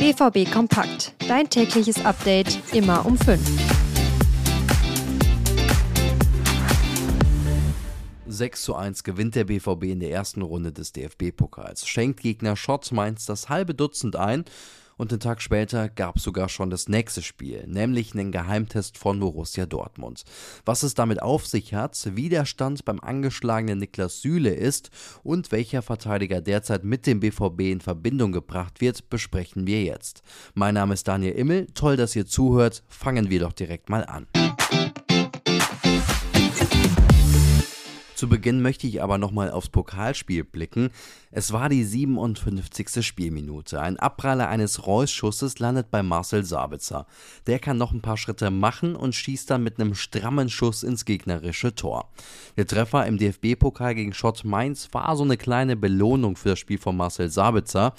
BVB Kompakt. Dein tägliches Update immer um 5. 6 zu 1 gewinnt der BVB in der ersten Runde des DFB-Pokals, schenkt Gegner Schott Mainz das halbe Dutzend ein und einen Tag später gab es sogar schon das nächste Spiel, nämlich einen Geheimtest von Borussia Dortmund. Was es damit auf sich hat, wie der Stand beim angeschlagenen Niklas Süle ist und welcher Verteidiger derzeit mit dem BVB in Verbindung gebracht wird, besprechen wir jetzt. Mein Name ist Daniel Immel, toll, dass ihr zuhört, fangen wir doch direkt mal an. Zu Beginn möchte ich aber nochmal aufs Pokalspiel blicken. Es war die 57. Spielminute. Ein Abpraller eines Reus-Schusses landet bei Marcel Sabitzer. Der kann noch ein paar Schritte machen und schießt dann mit einem strammen Schuss ins gegnerische Tor. Der Treffer im DFB-Pokal gegen Schott Mainz war so eine kleine Belohnung für das Spiel von Marcel Sabitzer,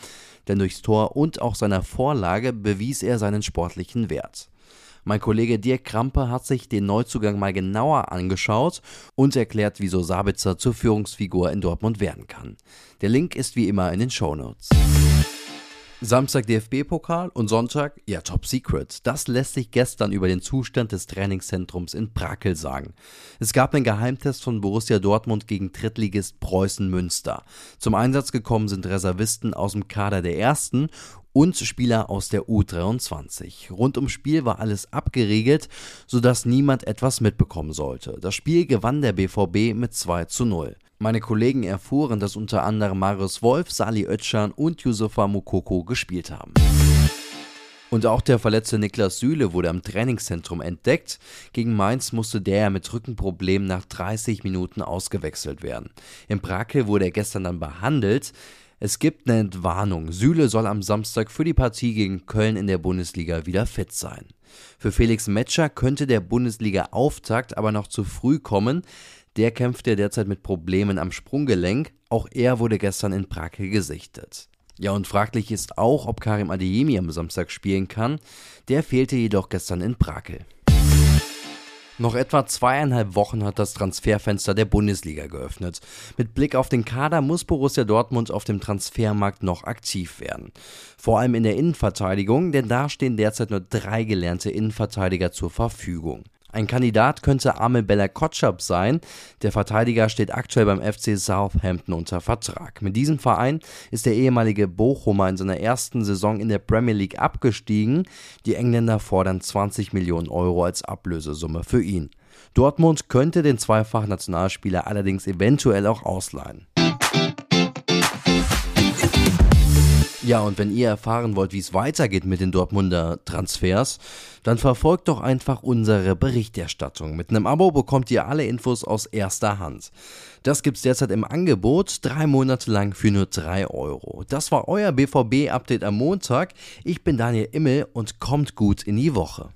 denn durchs Tor und auch seiner Vorlage bewies er seinen sportlichen Wert. Mein Kollege Dirk Krampe hat sich den Neuzugang mal genauer angeschaut und erklärt, wieso Sabitzer zur Führungsfigur in Dortmund werden kann. Der Link ist wie immer in den Shownotes. Samstag DFB-Pokal und Sonntag, ja, Top Secret. Das lässt sich gestern über den Zustand des Trainingszentrums in Brakel sagen. Es gab einen Geheimtest von Borussia Dortmund gegen Drittligist Preußen Münster. Zum Einsatz gekommen sind Reservisten aus dem Kader der ersten und Spieler aus der U23. Rund ums Spiel war alles abgeregelt, sodass niemand etwas mitbekommen sollte. Das Spiel gewann der BVB mit 2 zu 0. Meine Kollegen erfuhren, dass unter anderem Marius Wolf, Sali Özcan und Yusufa Mukoko gespielt haben. Und auch der verletzte Niklas Süle wurde am Trainingszentrum entdeckt. Gegen Mainz musste der mit Rückenproblemen nach 30 Minuten ausgewechselt werden. In Brakel wurde er gestern dann behandelt. Es gibt eine Entwarnung. Süle soll am Samstag für die Partie gegen Köln in der Bundesliga wieder fit sein. Für Felix Metscher könnte der Bundesliga-Auftakt aber noch zu früh kommen. Der kämpft ja derzeit mit Problemen am Sprunggelenk. Auch er wurde gestern in Brakel gesichtet. Ja, und fraglich ist auch, ob Karim Adeyemi am Samstag spielen kann. Der fehlte jedoch gestern in Brakel. Noch etwa zweieinhalb Wochen hat das Transferfenster der Bundesliga geöffnet. Mit Blick auf den Kader muss Borussia Dortmund auf dem Transfermarkt noch aktiv werden. Vor allem in der Innenverteidigung, denn da stehen derzeit nur drei gelernte Innenverteidiger zur Verfügung. Ein Kandidat könnte Amel Bella Kotschap sein. Der Verteidiger steht aktuell beim FC Southampton unter Vertrag. Mit diesem Verein ist der ehemalige Bochumer in seiner ersten Saison in der Premier League abgestiegen. Die Engländer fordern 20 Millionen Euro als Ablösesumme für ihn. Dortmund könnte den Zweifach-Nationalspieler allerdings eventuell auch ausleihen. Ja, und wenn ihr erfahren wollt, wie es weitergeht mit den Dortmunder Transfers, dann verfolgt doch einfach unsere Berichterstattung. Mit einem Abo bekommt ihr alle Infos aus erster Hand. Das gibt's derzeit im Angebot, drei Monate lang für nur drei Euro. Das war euer BVB-Update am Montag. Ich bin Daniel Immel und kommt gut in die Woche.